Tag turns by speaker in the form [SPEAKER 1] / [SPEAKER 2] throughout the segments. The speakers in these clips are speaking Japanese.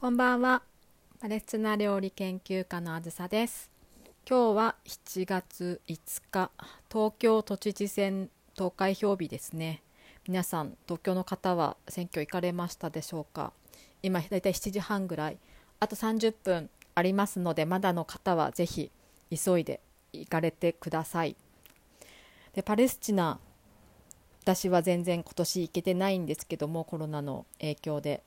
[SPEAKER 1] こんばんは。パレスチナ料理研究家のあずさです。今日は7月5日、東京都知事選投開票日ですね。皆さん、東京の方は選挙行かれましたでしょうか？今、だいたい7時半ぐらい、あと30分ありますので、まだの方はぜひ急いで行かれてください。で、パレスチナ、私は全然今年行けてないんですけども、コロナの影響で。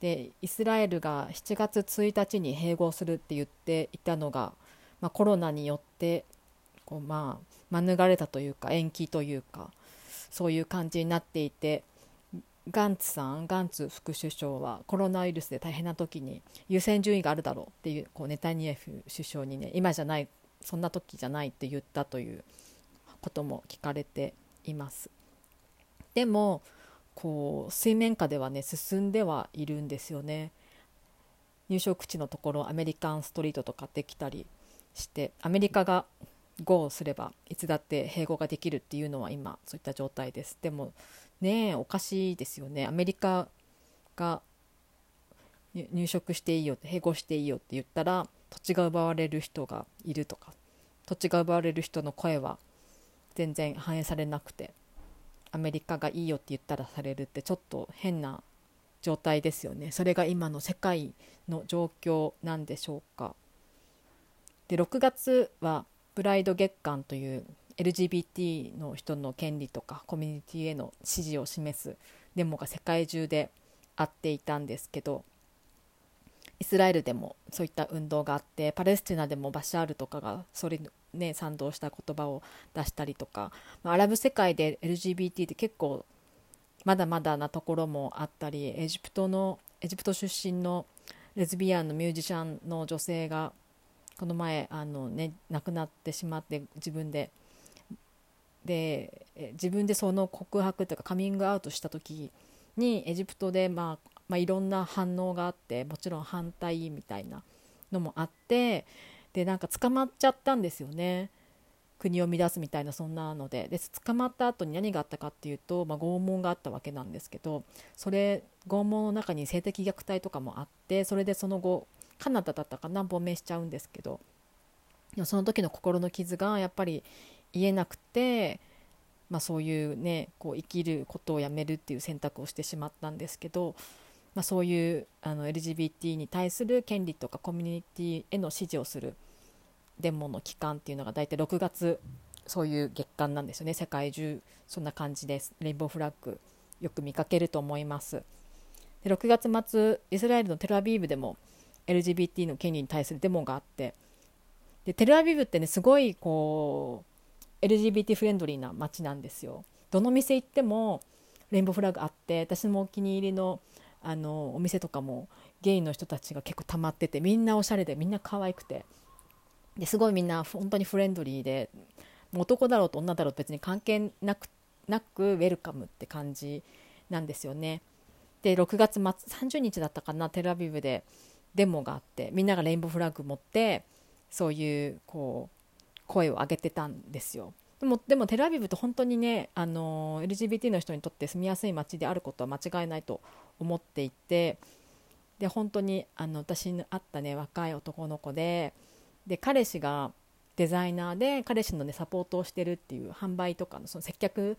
[SPEAKER 1] でイスラエルが7月1日に併合するって言っていたのが、まあ、コロナによってこう、まあ、免れたというか延期というかそういう感じになっていてガンツさんガンツ副首相はコロナウイルスで大変な時に優先順位があるだろうっていうこうネタニヤフ首相にね今じゃないそんな時じゃないって言ったということも聞かれています。でもこう水面下ではね進んではいるんですよね。入植地のところアメリカンストリートとかできたりしてアメリカが GO すればいつだって併合ができるっていうのは今そういった状態です。でもねおかしいですよね。アメリカが入植していいよ併合していいよって言ったら土地が奪われる人がいるとか土地が奪われる人の声は全然反映されなくて。アメリカがいいよって言ったらされるってちょっと変な状態ですよね。それが今の世界の状況なんでしょうか。で6月はプライド月間という LGBT の人の権利とかコミュニティへの支持を示すデモが世界中であっていたんですけどイスラエルでもそういった運動があってパレスチナでもバシャールとかがそれに、ね、賛同した言葉を出したりとかアラブ世界で LGBT って結構まだまだなところもあったりエジプトのエジプト出身のレズビアンのミュージシャンの女性がこの前あの、ね、亡くなってしまって自分で。で自分でその告白というかカミングアウトした時にエジプトで、まあ、まあいろんな反応があってもちろん反対みたいなのもあってでなんか捕まっちゃったんですよね。国を乱すみたいなそんなので。で捕まった後に何があったかっていうと、まあ、拷問があったわけなんですけどそれ拷問の中に性的虐待とかもあってそれでその後カナダだったかな亡命しちゃうんですけどその時の心の傷がやっぱり言えなくて、まあ、そういうねこう生きることをやめるっていう選択をしてしまったんですけど、まあ、そういうあの LGBT に対する権利とかコミュニティへの支持をするデモの期間っていうのが大体6月そういう月間なんですよね。世界中そんな感じです。レインボーフラッグよく見かけると思います。で6月末イスラエルのテルアビーブでも LGBT の権利に対するデモがあってでテルアビブってねすごいこう LGBT フレンドリーな街なんですよ。どの店行ってもレインボーフラッグあって私もお気に入りのあのお店とかもゲイの人たちが結構溜まっててみんなおしゃれでみんな可愛くてですごいみんな本当にフレンドリーで男だろうと女だろうと別に関係なくなくウェルカムって感じなんですよね。で6月末30日だったかなテルアビブでデモがあってみんながレインボーフラッグ持ってそういうこう声を上げてたんですよ。でもでもテルアビブって本当にねあの LGBT の人にとって住みやすい街であることは間違いないと思っていてで本当にあの私に会ったね若い男の子でで彼氏がデザイナーで彼氏の、ね、サポートをしてるっていう販売とかのその接客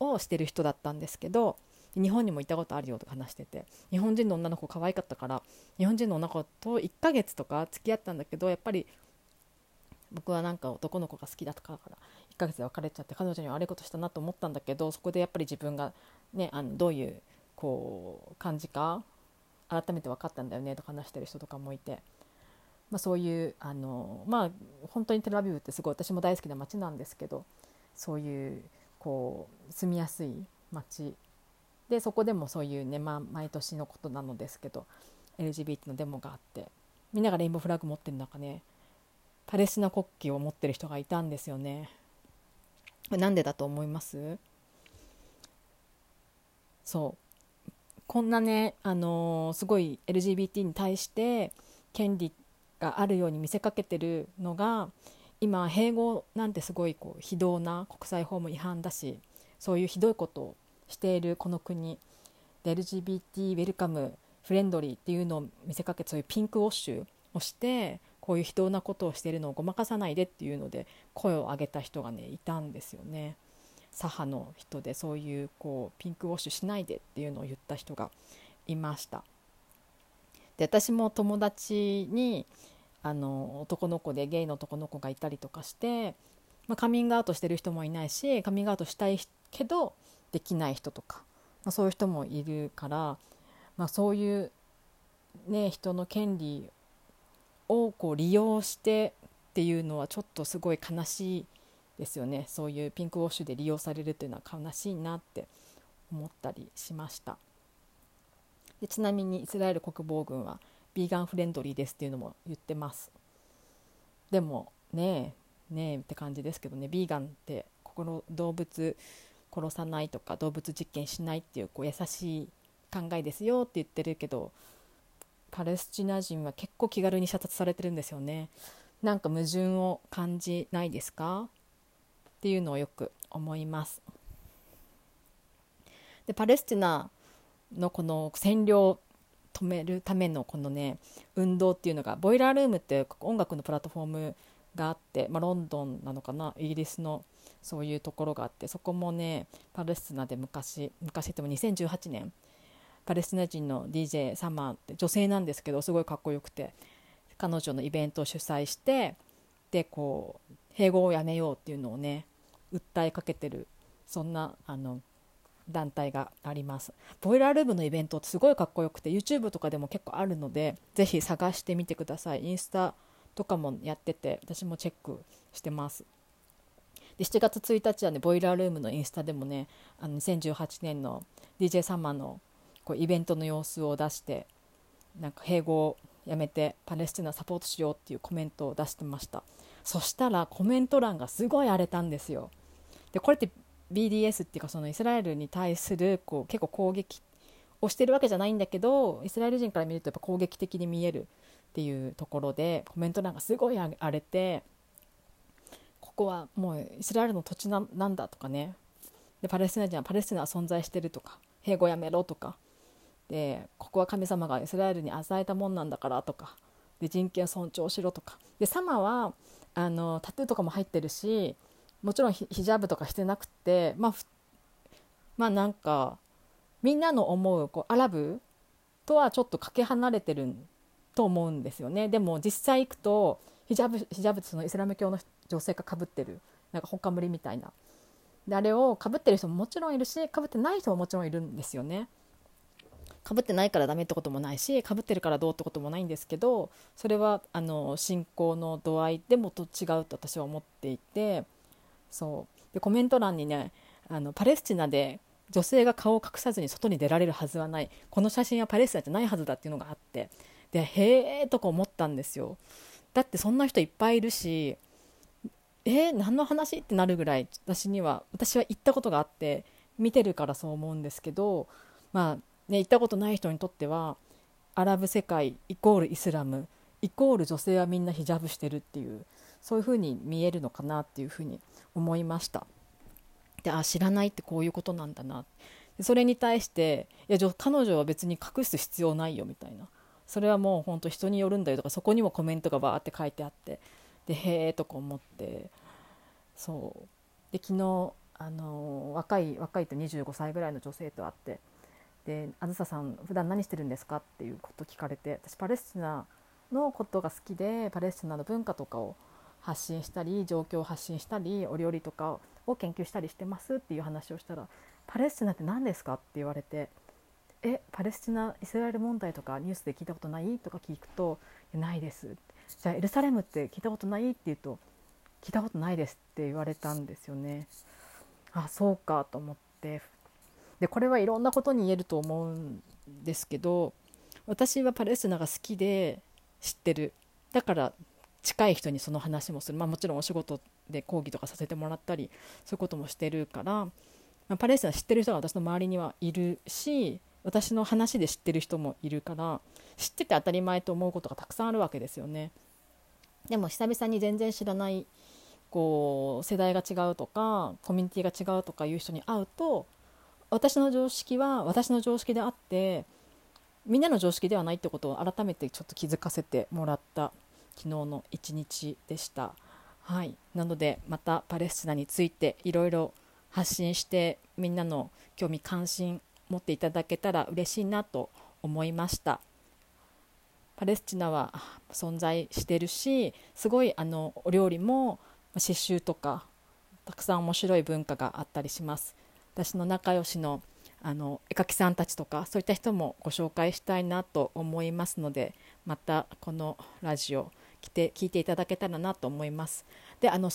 [SPEAKER 1] をしてる人だったんですけど日本にも行ったことあるよとか話してて日本人の女の子可愛かったから日本人の女の子と1ヶ月とか付き合ったんだけどやっぱり僕はなんか男の子が好きだったから1ヶ月で別れちゃって彼女には悪いことしたなと思ったんだけどそこでやっぱり自分が、ね、あのどういうこう感じか？改めて分かったんだよね？と話してる人とかもいて。まあ、そういうあのまあ本当にテルアビブってすごい私も大好きな街なんですけどそういうこう住みやすい街。でそこでもそういうね、まあ、毎年のことなのですけど LGBT のデモがあってみんながレインボーフラッグ持ってる中ね？パレスチナ国旗を持ってる人がいたんですよね。なんでだと思います？そう。こんなね、あのー、すごい LGBT に対して権利があるように見せかけてるのが今併合なんてすごいこう非道な国際法も違反だしそういうひどいことをしているこの国で LGBT ウェルカムフレンドリーっていうのを見せかけてそういうピンクウォッシュをしてこういう非道なことをしているのをごまかさないでっていうので声を上げた人がねいたんですよね。左派の人でそういうこうピンクウォッシュしないでっていうのを言った人がいました。で私も友達にあの男の子でゲイの男の子がいたりとかして、まあ、カミングアウトしてる人もいないしカミングアウトしたいけどできない人とか、まあ、そういう人もいるから、まあ、そういう、ね、人の権利をこう利用してっていうのはちょっとすごい悲しいですよね。そういうピンクウォッシュで利用されるっていうのは悲しいなって思ったりしました。でちなみにイスラエル国防軍はビーガンフレンドリーですっていうのも言ってます。でもねえねえって感じですけどね。ビーガンってここ動物殺さないとか動物実験しないっていうこう優しい考えですよって言ってるけどパレスチナ人は結構気軽に射殺されてるんですよね。なんか矛盾を感じないですか？っていうのをよく思います。でパレスチナのこの占領止めるためのこのね運動っていうのがボイラールームって音楽のプラットフォームがあって、まあ、ロンドンなのかなイギリスのそういうところがあってそこもねパレスチナで昔昔っても2018年パレスチナ人の DJ サマーって女性なんですけどすごいかっこよくて彼女のイベントを主催してでこう併合をやめようっていうのをね訴えかけてるそんなあの団体があります。ボイラールームのイベントすごいかっこよくて YouTube とかでも結構あるのでぜひ探してみてください。インスタとかもやってて私もチェックしてます。で7月1日はねボイラールームのインスタでもねあの2018年の DJ サマーのこうイベントの様子を出してなんか併合をやめてパレスチナサポートしようっていうコメントを出してました。そしたらコメント欄がすごい荒れたんですよ。でこれって BDS っていうかそのイスラエルに対するこう結構攻撃をしてるわけじゃないんだけどイスラエル人から見るとやっぱ攻撃的に見えるっていうところでコメント欄がすごい荒れてここはもうイスラエルの土地なんだとかね。でパレスチナ人はパレスチナは存在してるとか併合やめろとか。でここは神様がイスラエルに与えたもんなんだからとか。で人権尊重しろとか。でサマはあのタトゥーとかも入ってるしもちろんヒジャブとかしてなくてまあまあなんかみんなの思うこうアラブとはちょっとかけ離れてると思うんですよねでも実際行くとヒジャブヒジャブってそのイスラム教の女性がかぶってるなんかほかむりみたいなであれをかぶってる人ももちろんいるしかぶってない人ももちろんいるんですよね。かぶってないからダメってこともないしかぶってるからどうってこともないんですけどそれはあの信仰の度合いでもと違うと私は思っていてそう。でコメント欄にねあのパレスチナで女性が顔を隠さずに外に出られるはずはない。この写真はパレスチナじゃないはずだっていうのがあって。でへえとか思ったんですよ。だってそんな人いっぱいいるしえー、何の話ってなるぐらい私には私は行ったことがあって見てるからそう思うんですけどまあね行ったことない人にとってはアラブ世界イコールイスラムイコール女性はみんなヒジャブしてるっていう。そういうふうに見えるのかなっていうふうに思いました。であ知らないってこういうことなんだな。それに対していや彼女は別に隠す必要ないよみたいな。それはもう本当人によるんだよとかそこにもコメントがバーって書いてあって。でへえとか思って。そう。で昨日あの若い若いと25歳ぐらいの女性と会って。で「あずささん普段何してるんですか?」っていうこと聞かれて。私パレスチナのことが好きでパレスチナの文化とかを発信したり状況を発信したりお料理とかを研究したりしてますっていう話をしたら「パレスチナって何ですか?」って言われて「えパレスチナイスラエル問題とかニュースで聞いたことない?」とか聞くと「ないです」じゃあエルサレムって聞いたことない？って言うと「聞いたことないです」って言われたんですよね。あそうかと思ってでこれはいろんなことに言えると思うんですけど私はパレスチナが好きで知ってるだから近い人にその話もする、まあ、もちろんお仕事で講義とかさせてもらったりそういうこともしてるから、まあ、パレスチナ知ってる人が私の周りにはいるし私の話で知ってる人もいるから知ってて当たり前と思うことがたくさんあるわけですよね。でも久々に全然知らないこう世代が違うとかコミュニティが違うとかいう人に会うと私の常識は私の常識であってみんなの常識ではないってことを改めてちょっと気づかせてもらった昨日の一日でした。はい、なのでまたパレスチナについていろいろ発信してみんなの興味関心持っていただけたら嬉しいなと思いました。パレスチナは存在してるしすごいあのお料理も刺繍とかたくさん面白い文化があったりします。私の仲良しのあの絵描きさんたちとかそういった人もご紹介したいなと思いますのでまたこのラジオ来て聞いていただけたらなと思いますであの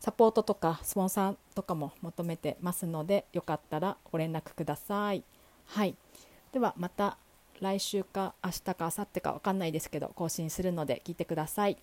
[SPEAKER 1] サポートとかスポンサーとかも求めてますのでよかったらご連絡ください。はい、ではまた来週か明日か明後日か分かんないですけど更新するので聞いてください。